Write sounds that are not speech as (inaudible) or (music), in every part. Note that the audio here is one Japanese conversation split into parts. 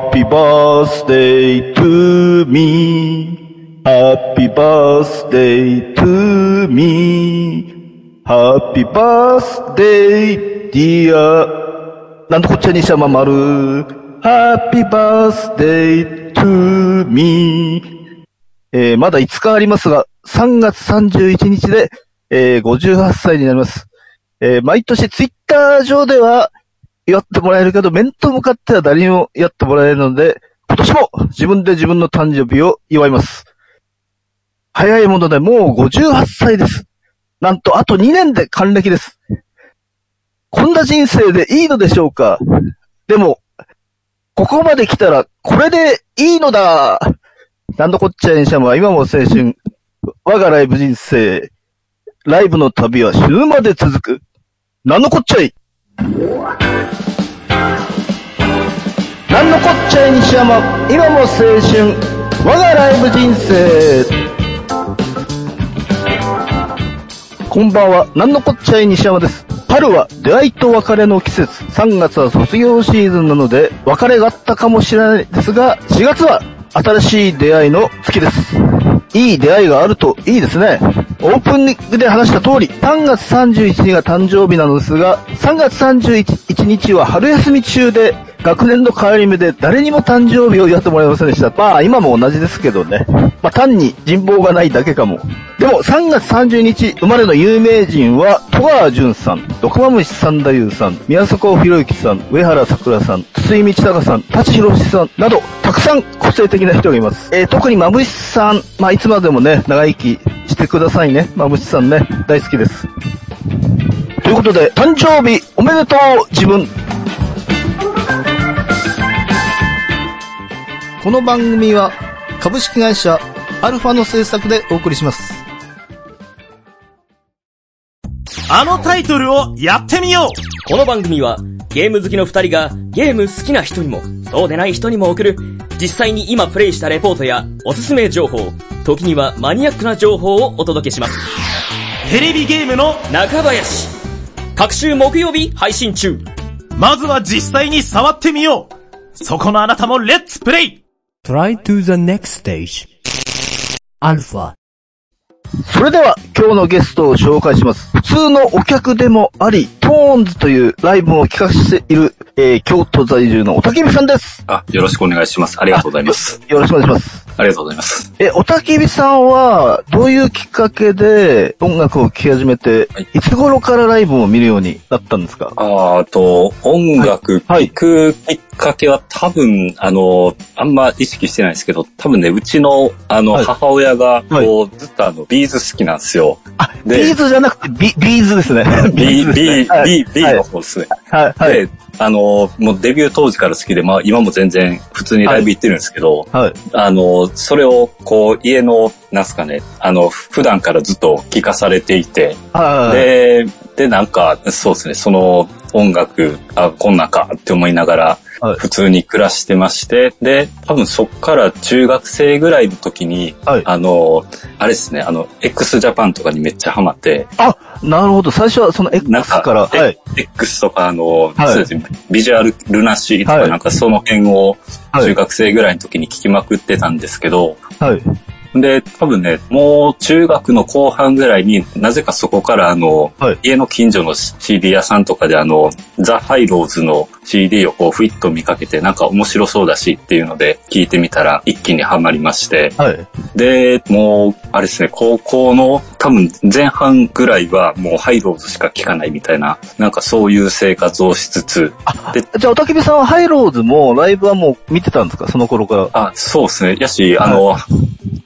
Happy birthday to me. Happy birthday to me. Happy birthday, dear. なんとこっちゃにしゃままる。Happy birthday to me. えーまだ5日ありますが、3月31日で、えー58歳になります。えー毎年ツイッター上では祝ってもらえるけど、面と向かっては誰にも祝ってもらえるので、今年も自分で自分の誕生日を祝います。早いものでもう58歳です。なんとあと2年で還暦です。こんな人生でいいのでしょうかでも、ここまで来たらこれでいいのだなんのこっちゃいにしゃもは今も青春。我がライブ人生。ライブの旅は死ぬまで続く。なんのこっちゃいなんのこっちゃい西山。今も青春。我がライブ人生。こんばんは。なんのこっちゃい西山です。春は出会いと別れの季節。3月は卒業シーズンなので、別れがあったかもしれないですが、4月は新しい出会いの月です。いい出会いがあるといいですね。オープニングで話した通り、3月31日が誕生日なのですが、3月31日は春休み中で、学年の変わり目で誰にも誕生日を祝ってもらえませんでした。まあ今も同じですけどね。まあ単に人望がないだけかも。でも3月30日生まれの有名人は、戸川淳さん、ドクマムシ三太夫さん、宮迫博之さん、上原桜さん、井道隆さん、舘ひろしさんなど、たくさん個性的な人がいます。えー特にまぶしさん、まあいつまでもね、長生きしてくださいね。まぶしさんね、大好きです。ということで、誕生日おめでとう自分この番組は株式会社アルファの制作でお送りします。あのタイトルをやってみようこの番組はゲーム好きの二人がゲーム好きな人にもそうでない人にも送る実際に今プレイしたレポートやおすすめ情報、時にはマニアックな情報をお届けします。テレビゲームの、中林各週木曜日配信中まずは実際に触ってみようそこのあなたもレッツプレイ Try to the next stage. Alpha. それでは今日のゲストを紹介します。普通のお客でもあり、トーンズというライブを企画している、えー、京都在住のおたけびさんです。あ、よろしくお願いします。ありがとうございます。よろしくお願いします。ありがとうございます。え、おたけびさんは、どういうきっかけで音楽を聴き始めて、はいい、つ頃からライブを見るようになったんですか？ああと、音楽はい聴くきっかけは多分、あの、あんま意識してないですけど、多分ね、うちの、あの、はい母親が、こう、ずっとあの、 B'z 好きなんですよ。あ、ビでーズじゃなくてビ、 B'zですね。(laughs) です B ね、はい B、B の方ですね。はい、はい。で、あの、もうデビュー当時から好きで、まあ今も全然普通にライブ行ってるんですけど、はい。あの、それを、こう、家の、なんすかね、あの、普段からずっと聞かされていて、はい。で、で、なんか、そうですね、その音楽、あ、こんなんかって思いながらはい、普通に暮らしてまして、で、多分そっから中学生ぐらいの時に、はい。あの、あれですね、あの、x ジャパンとかにめっちゃハマって、あ、なるほど。最初はその X か、から、はい。え X とか、あの、はいそうですね、ビジュアルルナシーとか、はいなんかその辺をはい中学生ぐらいの時に聞きまくってたんですけど、はい。で、多分ね、もう中学の後半ぐらいになぜかそこからあの、はい家の近所の CD 屋さんとかであの、ザ・ハイローズの CD をこう、ふいっと見かけて、なんか面白そうだしっていうので聞いてみたら一気にハマりまして、はい。で、もう、あれですね、高校の多分前半ぐらいはもうハイローズしか聞かないみたいな、なんかそういう生活をしつつ、で、じゃあ、おたけびさんはハイローズもライブはもう見てたんですか？その頃から。あ、そうですね。やし、あの、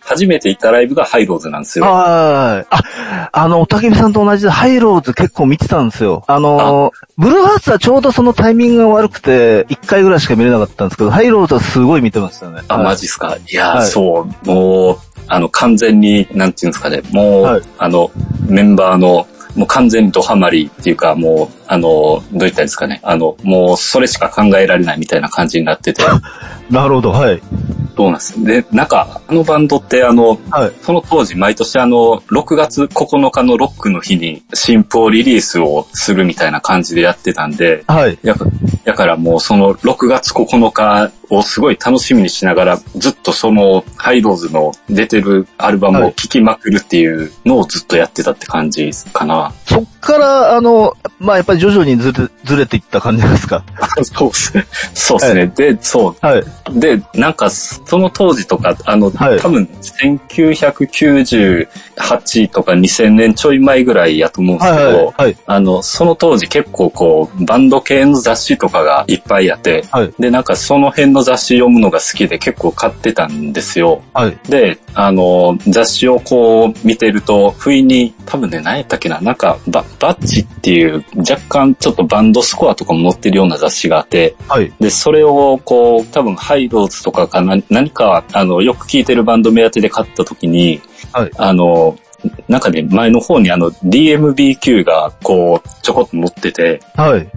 初めて行ったライブがハイローズなんですよ。はい。あ、あの、おたけびさんと同じでハイローズ結構見てたんですよ。あの、ブルーハーツはちょうどそのタイミングが悪くて、一回ぐらいしか見れなかったんですけど、ハイローズはすごい見てましたね。あ、はいマジっすか？いやー、はいそう、もう、あの、完全に、なんていうんですかね、もう、はいあの、メンバーの、もう完全にドハマりっていうか、もう、あの、どう言ったらいいですかね、あの、もう、それしか考えられないみたいな感じになってて、(laughs) なるほど、はい。そうなんです。で、なんか、あのバンドって、あの、はい。その当時、毎年あの、6月9日のロックの日に新譜をリリースをするみたいな感じでやってたんで、はい。やだからもうその6月9日をすごい楽しみにしながら、ずっとそのハイローズの出てるアルバムを聴きまくるっていうのをずっとやってたって感じかな。そっから、あの、まあ、やっぱり徐々にずれ、ずれていった感じですか？(laughs) そうですね。そうですね。で、そう。はい。で、なんか、その当時とか、あの、はい多分、1998とか2000年ちょい前ぐらいやと思うんですはいけど、はい。はい。あの、その当時結構こう、バンド系の雑誌とかがいっぱいあって、はい。で、なんかその辺の雑誌読むのが好きで結構買ってたんですよ。はい。で、あの、雑誌をこう見てると、不意に、多分ね、何やったっけな、なんかバ、バッチっていう、若干ちょっとバンドスコアとかも載ってるような雑誌があって、はい。で、それをこう、多分ハイローズとかかな、何か、あの、よく聴いてるバンド目当てで買った時に、はいあの、なんかね、前の方にあの、DMBQ がこう、ちょこっと載ってて、はい。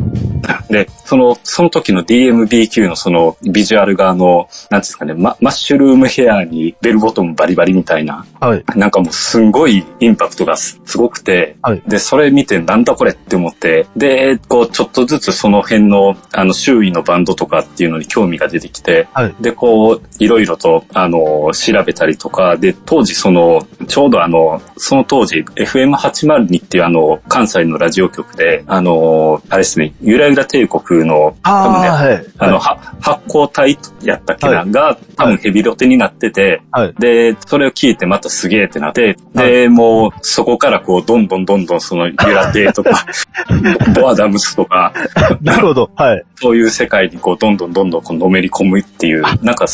で、その、その時の DMBQ のそのビジュアルがあの、なんですかね、ママッシュルームヘアにベルボトムバリバリみたいな、はい。なんかもうすんごいインパクトがすすごくて、はいで、それ見てなんだこれって思って、で、こうちょっとずつその辺の、あの、周囲のバンドとかっていうのに興味が出てきて、はい。で、こう、いろいろと、あの、調べたりとか、で、当時その、ちょうどあの、その当時、FM802 っていうあの、関西のラジオ局で、あの、あれですね、ゆらゆら帝国の、多分ね、はい。あの、は発光体やったっけな、はいが、多分ヘビロテになってて、はい。で、それを聞いてまたすげえってなって、で、もう、そこからこう、どんどんどんどんその、ゆら亭とか、(laughs) ボアダムスとか、なるほど。はい。そういう世界にこう、どんどんどんどんこうのめり込むっていう、なんか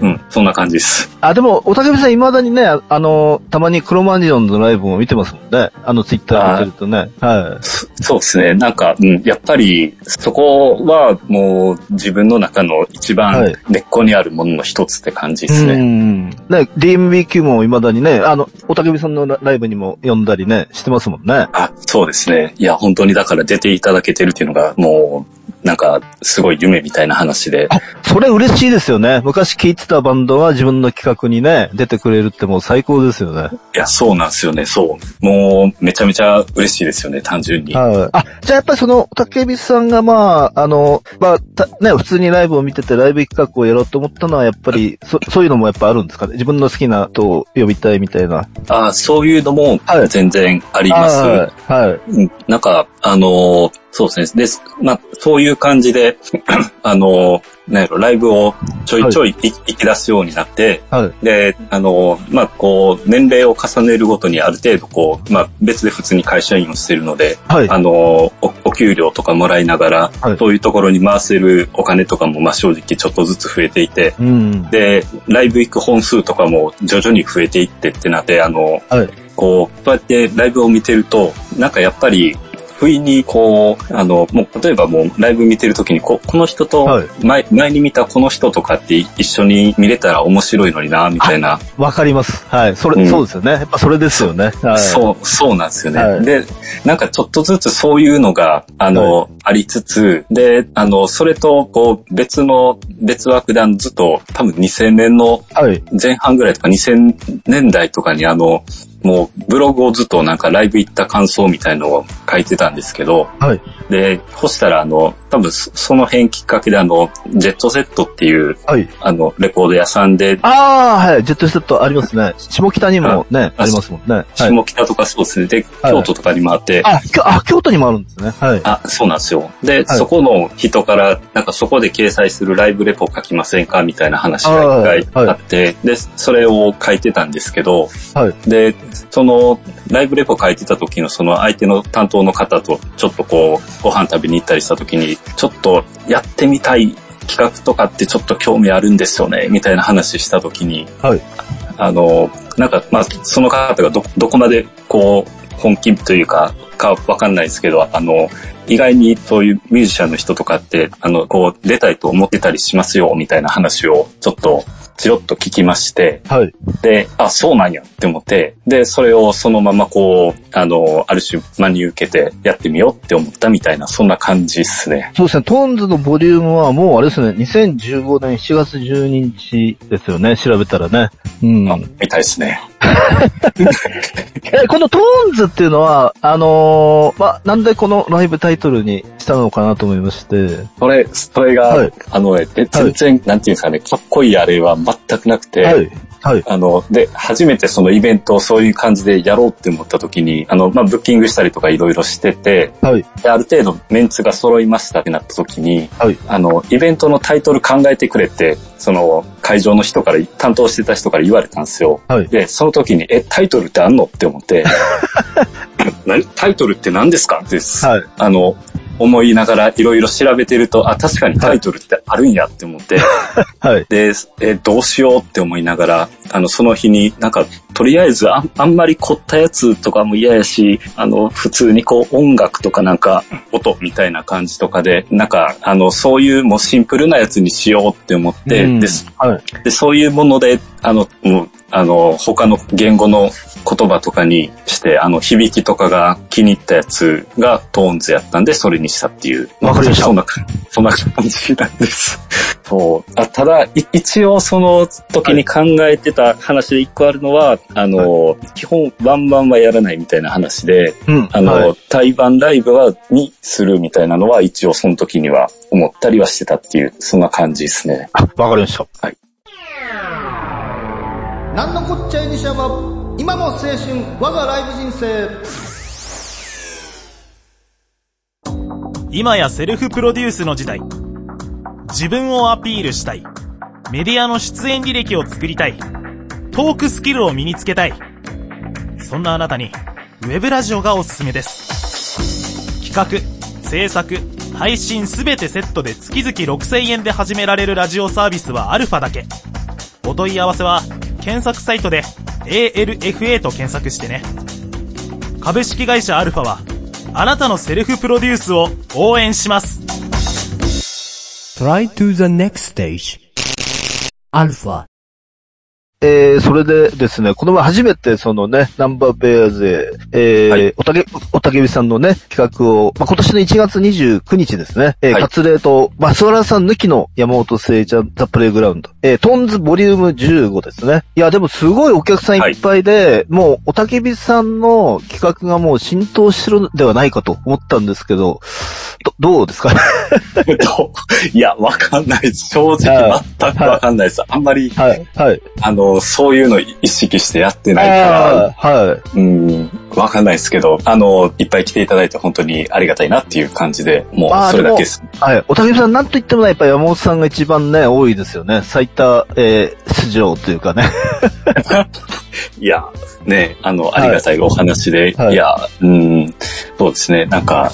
うん、そんな感じです。あ、でも、おたけびさん未だにね、あの、たまにクロマニオンのライブも見てますもんね。あの、ツイッター見てるとね。はそそうですね。なんか、うん、やっぱり、そこはもう自分の中の一は番い根っこにあるものの一つって感じい。ですね。うん。ね、DMBQ も未だにね、あの、おたけびさんのラライブにも呼んだりね、してますもんね。あ、そうですね。いや、本当にだから出ていただけてるっていうのが、もう、なんか、すごい夢みたいな話で。それ嬉しいですよね。昔聴いてたバンドは自分の企画にね、出てくれるってもう最高ですよね。いや、そうなんですよね。そう。もう、めちゃめちゃ嬉しいですよね、単純に。はい。あ、じゃあやっぱりその、竹ビさんがまあ、あの、まあ、たね、普通にライブを見ててライブ企画をやろうと思ったのはやっぱり、そそういうのもやっぱあるんですかね？自分の好きな人を呼びたいみたいな。あそういうのもはい全然あります。はい。はい。うんなんか、あのーそうですね。です。まあ、そういう感じで、(clears throat) あのーなんやろ、ライブをちょいちょいい行き出すようになって、はい。で、あのーまあ、こう、年齢を重ねるごとにある程度、こう、まあ、別で普通に会社員をしてるので、はい。あのーお、お給料とかもらいながら、はいそういうところに回せるお金とかも、まあ、正直ちょっとずつ増えていて、うん。で、ライブ行く本数とかも徐々に増えていってってなって、あの、はい。こう、そうやってライブを見てると、なんかやっぱり、不意にこう、あの、もう、例えばもうライブ見てるときに、ここの人とはい前、前に見たこの人とかって一緒に見れたら面白いのにな、みたいな。わかります。はい。それ、うんそうですよね。やっぱそれですよね。はい。そう、そうなんですよね。はいで、なんかちょっとずつそういうのが、あの、ありつつ、で、あの、それと、こう、別の、別枠でずっと、多分2000年のはい。前半ぐらいとか2000年代とかにあの、もうブログをずっとなんかライブ行った感想みたいのを書いてたんですけど、はい。で、そしたらあの、多分そその辺きっかけであの、ジェットセットっていう、はい。あの、レコード屋さんで、ああ、はい。ジェットセットありますね。下北にもね、あありますもんね。はい。下北とかそうですね、で、はい京都とかにもあって、あ、きょあ、京都にもあるんですね。はい。あ、そうなんですよ。で、はいそこの人から、なんかそこで掲載するライブレポ書きませんかみたいな話がはい一回あって、で、それを書いてたんですけど、はい。で、その、ライブレポ書いてた時のその相手の担当の方とちょっとこう、ご飯食べに行ったりした時に、ちょっとやってみたい企画とかってちょっと興味あるんですよね、みたいな話した時に、はい。あの、なんか、まあ、その方がど、どこまで、こう、本気というか、かわかんないですけど、あの、意外にそういうミュージシャンの人とかって、あの、こう、出たいと思ってたりしますよ、みたいな話を、ちょっと、チロッと聞きまして、はい。で、あ、そうなんやって思って、で、それをそのままこう、あの、ある種真に受けてやってみようって思ったみたいな、そんな感じっすね。そうですね。トーンズのボリュームはもうあれですね。2015年7月12日ですよね。調べたらね。うん。あ、みたいですね。(laughs) え、このトーンズっていうのは、あのーまあ、なんでこのライブタイトルにしたのかなと思いまして。それ、それが、はいあの、え全然、なんていうんですかね、かっこいいあれは全くなくて、はい。はい。あの、で、初めてそのイベントをそういう感じでやろうって思った時に、あの、まあ、ブッキングしたりとかいろいろしてて、はい。である程度メンツが揃いましたってなった時に、はい。あの、イベントのタイトル考えてくれって、その、会場の人から、担当してた人から言われたんですよ。はいで、その時に、え、タイトルってあんのって思って、(laughs) 何？タイトルって何ですか？って、はい。あの、思いながらいろいろ調べてると、あ、確かにタイトルってあるんやって思って、(laughs) はい。で、え、どうしようって思いながら、あの、その日になんか、とりあえずあんあんまり凝ったやつとかも嫌やし、あの、普通にこう音楽とかなんか、音みたいな感じとかで、なんか、あの、そういうもうシンプルなやつにしようって思って、うんではい。で、そういうもので、あの、もう、あの、他の言語の言葉とかにして、あの、響きとかが気に入ったやつがトーンズやったんで、それにしたっていう。わかりましたそんな、そんな感じなんです。そう。あただ、い一応その時に考えてた話で一個あるのは、あの、基本ワンバンはやらないみたいな話で、うん。あの、はい対バンライブは、にするみたいなのは一応その時には思ったりはしてたっていう、そんな感じですね。あ、わかりました。なんのこっちゃいにしゃば今も青春我がライブ人生今やセルフプロデュースの時代。自分をアピールしたい。メディアの出演履歴を作りたい。トークスキルを身につけたい。そんなあなたに、ウェブラジオがおすすめです。企画、制作、配信すべてセットで月々6000円で始められるラジオサービスはアルファだけ。お問い合わせは、検索サイトで ALFA と検索してね。株式会社アルファは、あなたのセルフプロデュースを応援します。Try to the next stage. Alpha. えー、それでですね、この前初めてそのね、ナンバーベアーズへ、えーはい。おたけ、おたけびさんのね、企画を、まあ、今年の1月29日ですね、えー、はい。カツレーと、まあ、スワラさん抜きの山本聖ちゃんザ・プレイグラウンド、えー、トーンズボリューム15ですね。いや、でもすごいお客さんいっぱいで、もう、おたけびさんの企画がもう浸透してるんではないかと思ったんですけど、ど、どうですか？ど (laughs) ういや、わかんないです。正直全くわかんないです。あんまり、はい、はい。あの、そういうの意識してやってないから、はい。うん、わかんないですけど、あの、いっぱい来ていただいて本当にありがたいなっていう感じで、もうそれだけです。はい。おたけびさん、なんと言ってもね、やっぱり山本さんが一番ね、多いですよね。最多、えー、出場というかね。(laughs) (laughs) いや、ね、あの、ありがたいお話で、はいい、や、うん、そうですね、なんか、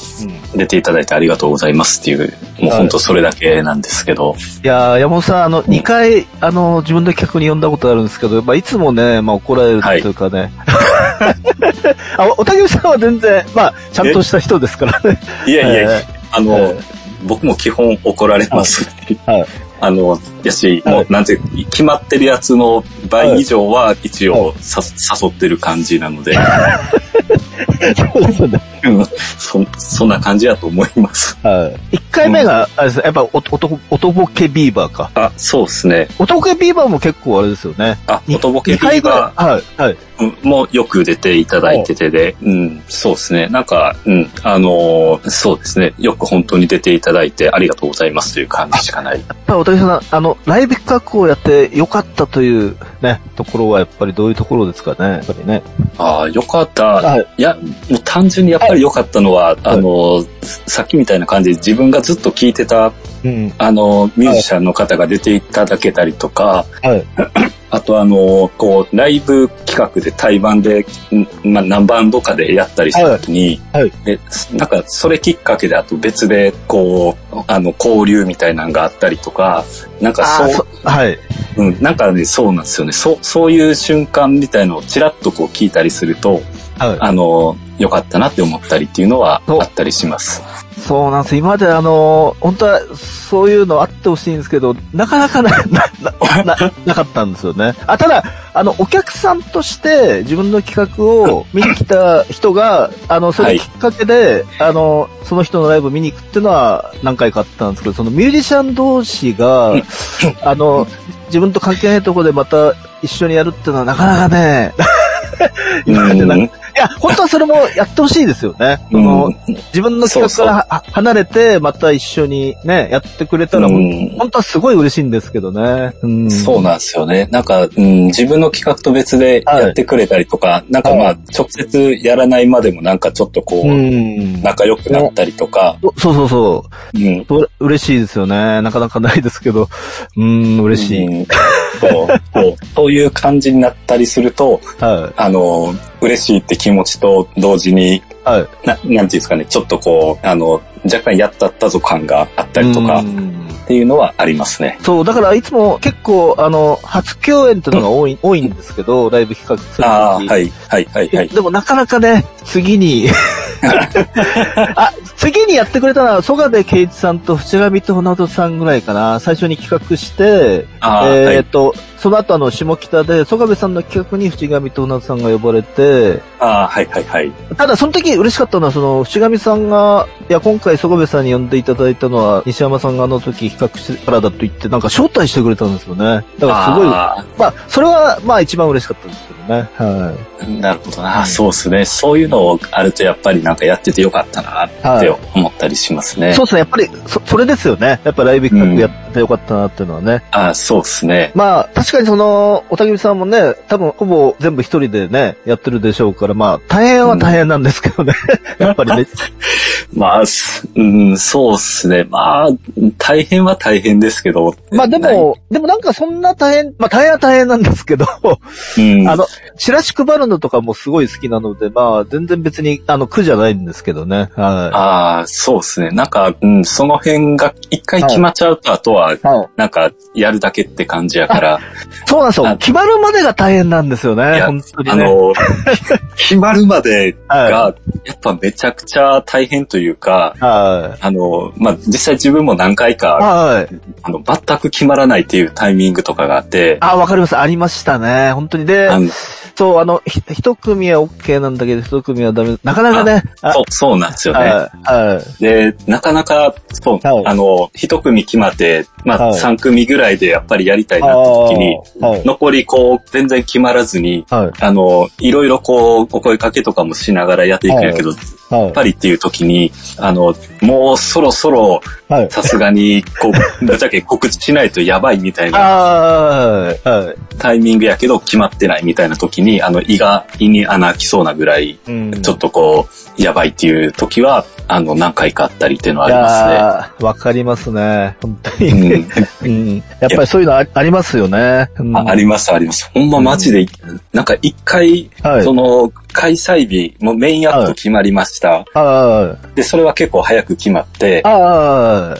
出ていただいてありがとうございますっていう、もう本当それだけなんですけど、いやー山本さん、あの、2回、あの、自分で企画に呼んだことあるんですけど、まあ、いつもね、まあ、怒られるというかね。(laughs) あ、おたけびさんは全然、まあ、ちゃんとした人ですからね。いやいやいや、えあの、え僕も基本怒られます。はい。あの、やし、はいもうなんて、決まってるやつの倍以上は一応さ、誘ってる感じなので、そうですよね。うんそ、そんな感じやと思います。はい。1回目が、あれですね、やっぱ、お、おと、おとぼけビーバーか。あ、そうですね。おとぼけビーバーも結構あれですよね。あ、におとぼけビーバぐらい。はい、はい。ーもよく出ていただいててで、うん、そうですね。なんか、うん、あのーそうですね。よく本当に出ていただいてありがとうございますという感じしかない。(laughs) やっぱりおたけさん、あの、ライブ企画をやってよかったというね、ところはやっぱりどういうところですかね、やっぱりね。ああ、よかった。はいいや、もう単純にやっぱり良かったのは、あの、さっきみたいな感じで自分がずっと聴いてた、うん。あの、ミュージシャンの方が出ていただけたりとか、はい。あとあの、こう、ライブ企画で対バンで、んまあ、何バンドかでやったりした時に、はいはいでなんか、それきっかけであと別で、こう、あの、交流みたいなのがあったりとか、なんかそう、そはい。うん、なんかね、そうなんですよね。そう、そういう瞬間みたいのをちらっとこう聞いたりすると、はい。あの、良かったなって思ったりっていうのはあったりします。そうなんです。今まであの、本当はそういうのあってほしいんですけど、なかなかな、(laughs) な、な、ななかったんですよね。あ、ただ、あの、お客さんとして自分の企画を (laughs) 見に来た人が、あの、それきっかけで、あの、その人のライブ見に行くっていうのは何回かあったんですけど、そのミュージシャン同士が、あの、自分と関係ないところでまた一緒にやるっていうのはなかなかね、(laughs) 今までないや、本当はそれもやってほしいですよね。その自分の企画からは離れて、また一緒にね、やってくれたら、うん本当はすごい嬉しいんですけどね。うん、そうなんですよね。なんか、うん、自分の企画と別でやってくれたりとか、なんかまあ、直接やらないまでもなんかちょっとこう、うん。仲良くなったりとか、そうそうそう。うん。嬉しいですよね。なかなかないですけど。うん、嬉しい。うんそうそうそういう感じになったりすると、(laughs) はい。あの、嬉しいって気持ちと同時に、はい。ななんていうんですかね、ちょっとこう、あの、若干やったったぞ感があったりとかっうんていうのはありますね。そう、だからいつも結構、あの、初共演っていうのが多い、多いんですけど、ライブ企画するああ、時はい、はい、はい、はい。でもなかなかね、次に、(laughs) あ、次にやってくれたのは、曽我部圭一さんと淵上と船戸さんぐらいかな。最初に企画して、ああ、えはい。その後あの、下北で、曽我部さんの企画に淵上と船戸さんが呼ばれて、ああ、はい、はい、はい。ただその時嬉しかったのは、その、淵上さんが、いや、今回曽我部さんに呼んでいただいたのは、西山さんがあの時企画してからだと言って、なんか招待してくれたんですよね。だからすごい、あまあ、それは、まあ一番嬉しかったですけどね。はい。ーなるほどな。そうですね。そういうのあるとやっぱりなんかやっててよかったなって思ったりしますね。そうですね。やっぱり、そ、それですよね。やっぱライブ企画やってよかったなっていうのはね。ああ、そうですね。まあ、確かにその、おたけびさんもね、多分ほぼ全部一人でね、やってるでしょうから、まあ、大変は大変なんですけどね。やっぱりね。(laughs) まあ、すうん、そうですね。まあ、大変は大変ですけど。まあでも、でもなんかそんな大変、まあ大変は大変なんですけど、うん、あの、チラシ配るのとかもすごい好きなので、まあ全然別に、あの、苦じゃないんですけどね。はああ、そうですね。なんか、うん、その辺が一回決まっちゃうと、あとは。なんか、やるだけって感じやから、(laughs) そうなんですよ。あ決まるまでが大変なんですよいね。や本当にね。あの、(laughs) 決まるまではが、やっぱめちゃくちゃ大変というか、い。はい。あの、まあ、実際自分も何回か、はい。あの、全く決まらないっていうタイミングとかがあって、あ、わかります。ありましたね。本当に。でそう、あの、ひ一組は OK なんだけど、一組はダメ。なかなかね。あそう、そうなんですよね。で、なかなか、そう、はいあの、一組決まって、まあ、はい三組ぐらいでやっぱりやりたいなって時に、残りこう、全然決まらずに、はい。あの、いろいろこう、お声かけとかもしながらやっていくんやけど、はいやっぱりっていう時に、あの、もうそろそろ、はい。さすがに、こう、(laughs) ぶっちゃけ告知しないとやばいみたいな。タイミングやけど決まってないみたいな時に、あの、胃が、胃に穴開きそうなぐらい、うんちょっとこう、やばいっていう時は、あの、何回かあったりっていうのはあいりますやーわかりますね。本当ね。に。うんうん。やっぱりそういうのあありますよね。うんああります、あります。ほんまマジで、なんか一回、はいその、開催日、もうメインアクト決まりました。あで、それは結構早く決まって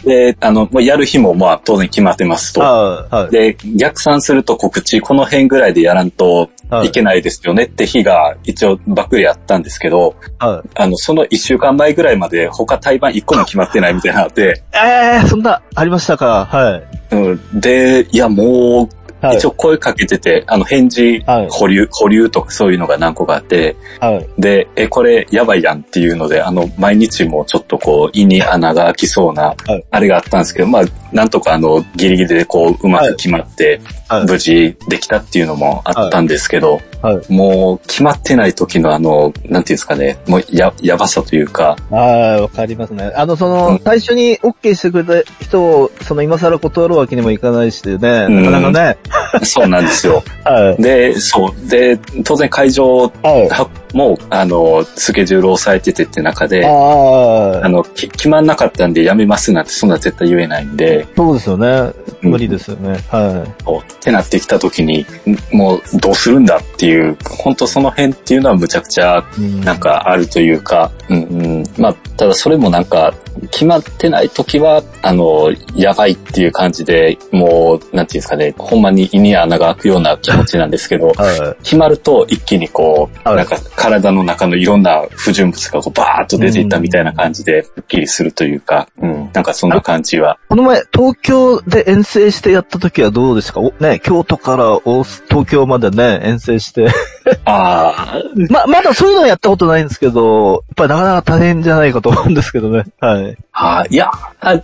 で、あの、やる日もまあ当然決まってますと。で、逆算すると告知、この辺ぐらいでやらんとはいいけないですよねって日が一応ばっくりあったんですけど、はい。あの、その一週間前ぐらいまで他対バン一個も決まってないみたいなので、ええそんな、ありましたか？はい。うん、で、いやもう、はい。一応声かけてて、あの返事はい、保留、保留とかそういうのが何個かあって、はい。で、え、これやばいやんっていうので、あの、毎日もちょっとこう、胃に穴が開きそうなはい、あれがあったんですけど、まあ、なんとかあの、ギリギリでこう、うまく決まって、はい。無事できたっていうのもあったんですけど、はい。もう、決まってない時のあの、なんていうんですかね、もう、や、やばさというか、ああ、わかりますね。あの、そうのん、最初に OK してくれた人を、その今更断るわけにもいかないしね、んなかなかね。(laughs) そうなんですよ。はい。で、そう。で、当然会場はい。はもう、あの、スケジュールを抑えててって中で、あの、き決まんなかったんでやめますなんてそんな絶対言えないんで、そうですよね。うん無理ですよね。はこうってなってきた時に、んもうどうするんだっていう、本当その辺っていうのはむちゃくちゃい。うんなん、かあるというか、うんうん。まあ、ただそれもなんか、決まってない時は、あの、やばいっていう感じで、もう、なんていうんですかね、ほんまに胃に穴が開くような気持ちなんですけど、は決まると一気にこう、はいなんか体の中のいろんな不純物がこうバーッと出ていったみたいな感じで、スッキリするというか、うん、なんかそんな感じは。い。この前、東京で遠征してやった時はどうでしたか？おね、京都から大東京までね、遠征して。ああ、ま、まだそういうのはやったことないんですけど、やっぱりなかなか大変じゃないかと思うんですけどね。はい。あいや、あ、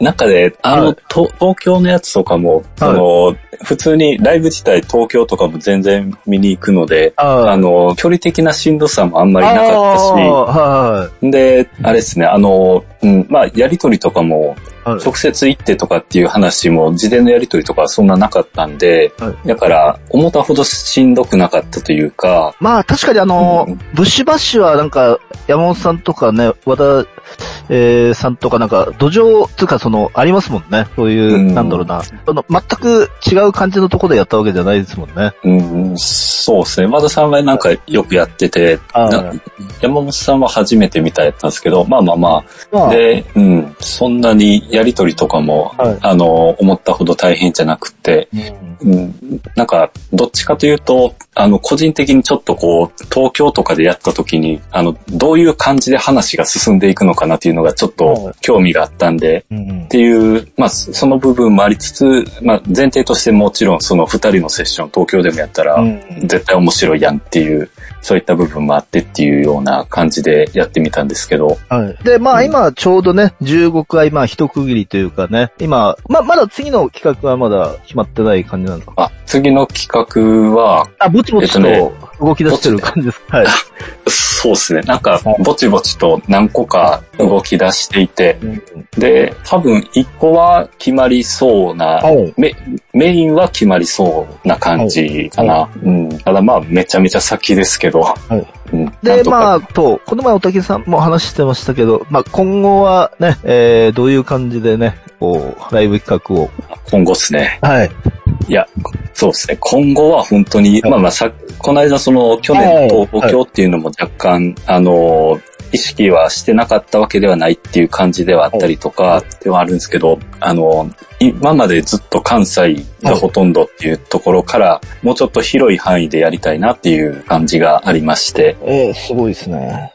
なんかね、あの、はいと東京のやつとかも、その、普通にライブ自体東京とかも全然見に行くので、ああの、距離的なしんどさもあんまりなかったし、はで、あれですね、あの、うん、まあ、やりとりとかも、い。はい。直接行ってとかっていう話も、事前のやりとりとかはそんななかったんで、はだから、思ったほどしんどくなかったというか、まあ確かにあの、うんブッシュバッシュはなんか、山本さんとかね、和田、えーさんとかなんか、土壌つうかその、ありますもんね。そういう、うんなんだろうな。あの、全く違う感じのところでやったわけじゃないですもんね。うん、そうですね。和田さんはなんかよくやってて、山本さんは初めて見たやったんですけど、まあまあまあ、まあ、で、うん、そんなにやりとりとかも、はい。あの、思ったほど大変じゃなくて、うん。うん、なんか、どっちかというと、あの、個人的にちょっとこう、東京とかでやった時に、あの、どういう感じで話が進んでいくのかなっていうのがちょっと興味があったんで、うん。っていう、まあ、その部分もありつつ、まあ、前提としてもちろんその二人のセッション東京でもやったら、うん。絶対面白いやんっていう、そういった部分もあってっていうような感じでやってみたんですけど、はい。で、まあ今ちょうどね、15回まあ一区切りというかね、今、まあまだ次の企画はまだ決まってない感じなのか？あ、次の企画は、あ、ぼちぼちとえっと動き出してる感じです。はい。(laughs) そうですね。なんか、ぼちぼちと何個か動き出していて、で、多分一個は決まりそうな、はいメメインは決まりそうな感じかな。うん。ただまあ、めちゃめちゃ先ですけど。うん、で、まあ、と、この前おたけさんも話してましたけど、まあ今後はね、えー、どういう感じでね、こう、ライブ企画を。今後ですね。はい。いや、そうですね。今後は本当に、はい。まあまあさ、この間その去はい。年の東京っていうのも若干、あの、意識はしてなかったわけではないっていう感じではあったりとか、ではあるんですけど、あの、今までずっと関西がほとんどっていうところから、もうちょっと広い範囲でやりたいなっていう感じがありまして、えー、すごいですね。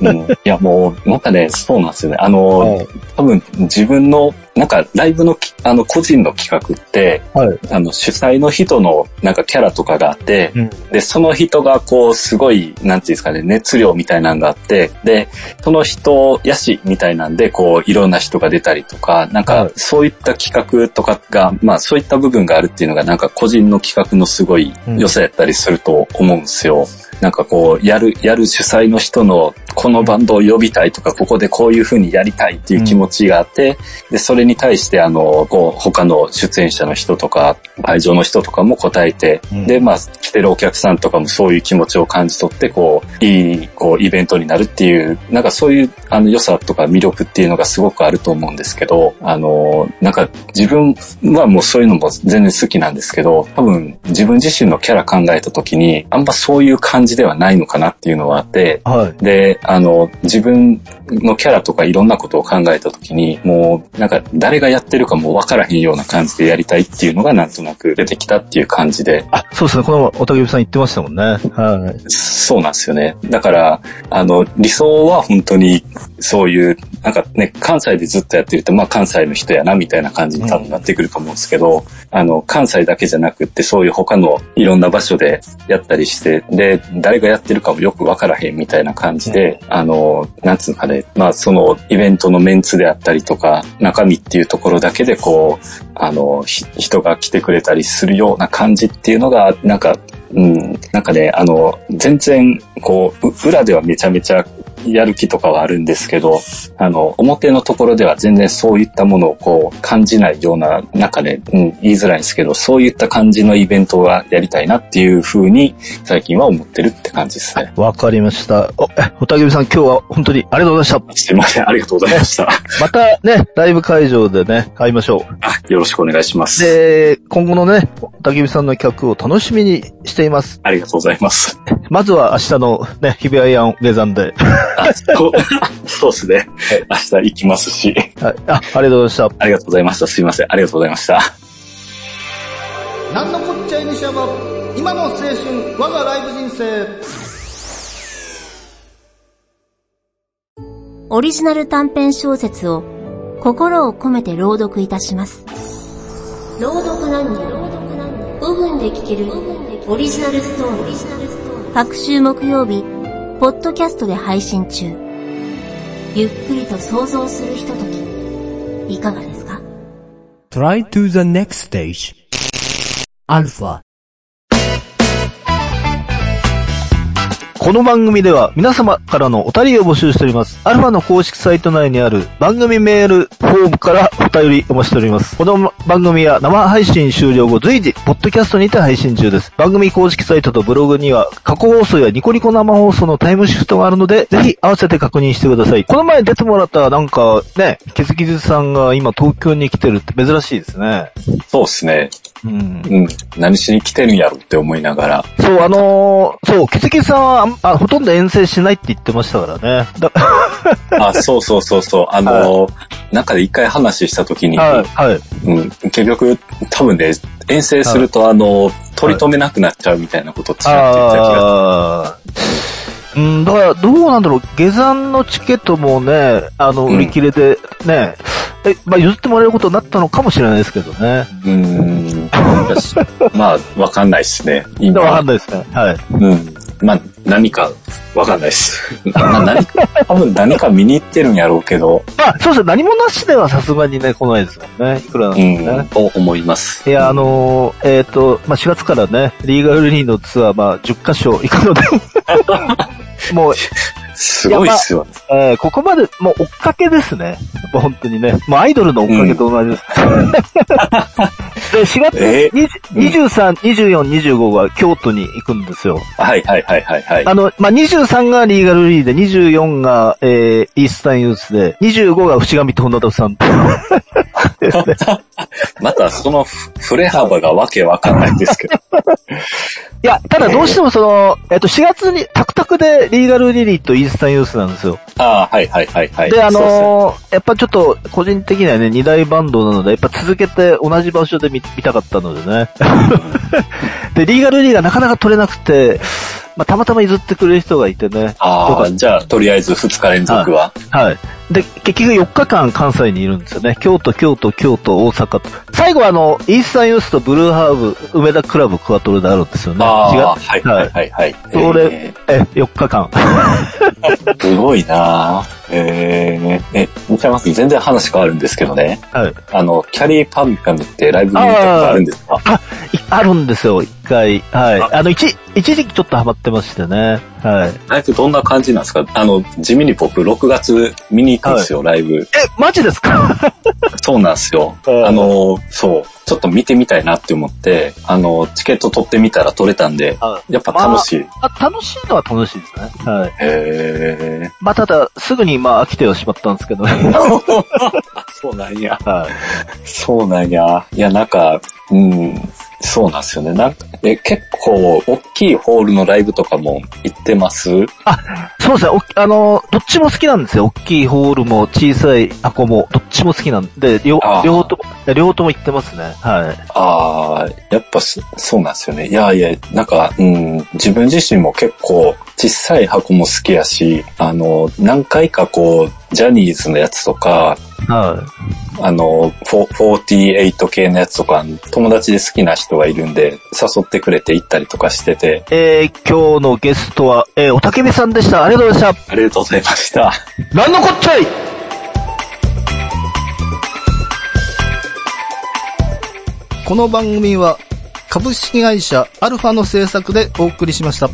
うん、いやもう、なんかね、そうなんですよね。あの、はい多分自分の、なんかライブのき、あの個人の企画って、はい。あの主催の人のなんかキャラとかがあって、うんで、その人がこうすごい、なんていうんですかね、熱量みたいなのがあって、で、その人やしみたいなんで、こういろんな人が出たりとか、なんかはいそういった企画とかが、まあそういった部分があるっていうのがなんか個人の企画のすごい良さやったりすると思うんですよ。なんかこう、やる、やる主催の人の、このバンドを呼びたいとか、ここでこういう風にやりたいっていう気持ちがあって、で、それに対して、あの、こう、他の出演者の人とか、会場の人とかも答えて、うんで、まあ、来てるお客さんとかもそういう気持ちを感じ取って、こう、いい、こう、イベントになるっていう、なんかそういう、あの、良さとか魅力っていうのがすごくあると思うんですけど、あの、なんか、自分はもうそういうのも全然好きなんですけど、多分、自分自身のキャラ考えた時に、あんまそういう感じではないのかなっていうのはあって、はい。で、あの、自分のキャラとかいろんなことを考えたときに、もう、なんか、誰がやってるかもう分からへんような感じでやりたいっていうのがなんとなく出てきたっていう感じで、あ、そうですね。このおたけびさん言ってましたもんね。はい。そうなんですよね。だから、あの、理想は本当に、そういう、なんかね、関西でずっとやってると、まあ関西の人やな、みたいな感じに多分なってくると思うんですけど、あの、関西だけじゃなくって、そういう他のいろんな場所でやったりして、で、誰がやってるかもよくわからへんみたいな感じで、あの、なんつうのかね、まあそのイベントのメンツであったりとか、中身っていうところだけでこう、あの、人が来てくれたりするような感じっていうのが、なんか、うん、なんかね、あの、全然、こ、う裏ではめちゃめちゃやる気とかはあるんですけど、あの、表のところでは全然そういったものをこう、感じないような、なんかね、うん、言いづらいんですけど、そういった感じのイベントがやりたいなっていう風に、最近は思ってるって感じですね。わかりました。お、えおたけびさん今日は本当にありがとうございましすいません、ありがとうございました。た。(laughs) またね、ライブ会場でね、会いましょう。あ、よろしくお願いします。で、今後のね、おたけびさんの企画を楽しみにしています。ありがとうございます。まずは明日のね、日比谷ヤン下山で。(laughs) あそうそうですね。明日行きますし。はい。あ、ありがとうございました。ありがとうございました。すいません。ありがとうございました。なんのこっちゃいにしゃば今の青春我がライブ人生オリジナル短編小説を心を込めて朗読いたします。朗読何人5分で聞けるオリジナルストーリー。各週木曜日、ポッドキャストで配信中。ゆっくりと想像するひととき、いかがですか？Try to the next stage.Alpha この番組では皆様からのお便りを募集しております。アルファの公式サイト内にある番組メールフォームからお便りお待ちしております。この番組は生配信終了後随時、ポッドキャストにて配信中です。番組公式サイトとブログには過去放送やニコニコ生放送のタイムシフトがあるので、ぜひ合わせて確認してください。この前出てもらったなんかね、キズキズさんが今東京に来てるって珍しいですね。そうですね。うん。うん。何しに来てるんやろって思いながら。そう、あのーそう、キズキズさんはあほとんど遠征しないって言ってましたからね。だあ、(laughs) そうそうそうそう。あの、中で一回話した時に、はい、はい。うん、結局、多分ね、遠征すると、あの、取り留めなくなっちゃうみたいなことをちらっと言った気がああ。うん、だから、どうなんだろう、下山のチケットもね、あの、うん売り切れで、ね、え、まあ、譲ってもらえることになったのかもしれないですけどね。うーん。まあ、わかんないですね。わ今。かんないですね。はい。うん。まあ、何か、わかんないです。まあ、何か、多分何か見に行ってるんやろうけど、まあ、そうですね、何もなしではさすがにね、来ないですもんね。いくらなんうでもねん、。と思います。いや、あのーえっ、と、まあ、4月からね、リーガルリーのツアー、まあ、10カ所行くので、(laughs) もう、すごいっすよ。えーここまで、もう追っかけですね。本当にね。もうアイドルの追っかけと同じです。(laughs) で、4月え20 23、24、25は京都に行くんですよ。はいはいはいはいはい。あの、まあ、23がリーガルリーで、24が、えー、イースタンユースで、25が伏上と本田さんと。ですね。またそのふ振れ幅がわけわかんないんですけど。いや、ただどうしてもその、えっと、4月にタクタクでリーガルリリーとイースタンユースなんですよ。ああ、はいはいはいはい。で、あのーやっぱちょっと、個人的にはね、二大バンドなので、やっぱ続けて同じ場所で見見たかったのでね。(laughs) で、リーガルリーがなかなか取れなくて、まあ、たまたま譲ってくれる人がいてね。ああ、じゃあ、とりあえず2日連続は。はい。で、結局4日間関西にいるんですよね。京都、京都、京都、大阪と。最後はあの、イースタンユースとブルーハーブ、梅田クラブクワトロであるんですよね。ああ、違う？はいはいはいはい。それええ、4日間。ーすごいなえー、え、見ちゃいます全然話変わるんですけどね。はい。あの、キャリーパンパムってライブ見に行ったことあるんですか？あ、いあるんですよ、一回。はい。あの、一、一時期ちょっとハマってましてね。はい。ライブどんな感じなんですか？あの、地味に僕6月見に行くんですよ、ライブ。え、マジですか？(laughs) そうなんですよ。うんあの、そう。ちょっと見てみたいなって思って、あの、チケット取ってみたら取れたんで、やっぱ楽しい。あ、楽しいのは楽しいですね。はい。へまあ、ただ、すぐに、まあ、飽きてはしまったんですけどね。ー。(laughs) そうなんや。はい。そうなんや。いや、なんか、うん、そうなんですよね。なんか、え、結構、大きいホールのライブとかも行ってます？そうですね。おあの、どっちも好きなんですよ。大きいホールも小さい箱も、どっちも好きなんで、両方とも、両方とも行ってますね。はい。ああ、やっぱそそうなんですよね。いやいや、なんか、うん、自分自身も結構小さい箱も好きやし、あの、何回かこう、ジャニーズのやつとか、はい。あの、フォ48系のやつとか、友達で好きな人がいるんで、誘ってくれて行ったりとかしてて、えー、今日のゲストは、えー、おたけびさんでした。ありがとうございました。ありがとうございました。なんのこっちゃいこの番組は株式会社アルファの制作でお送りしました。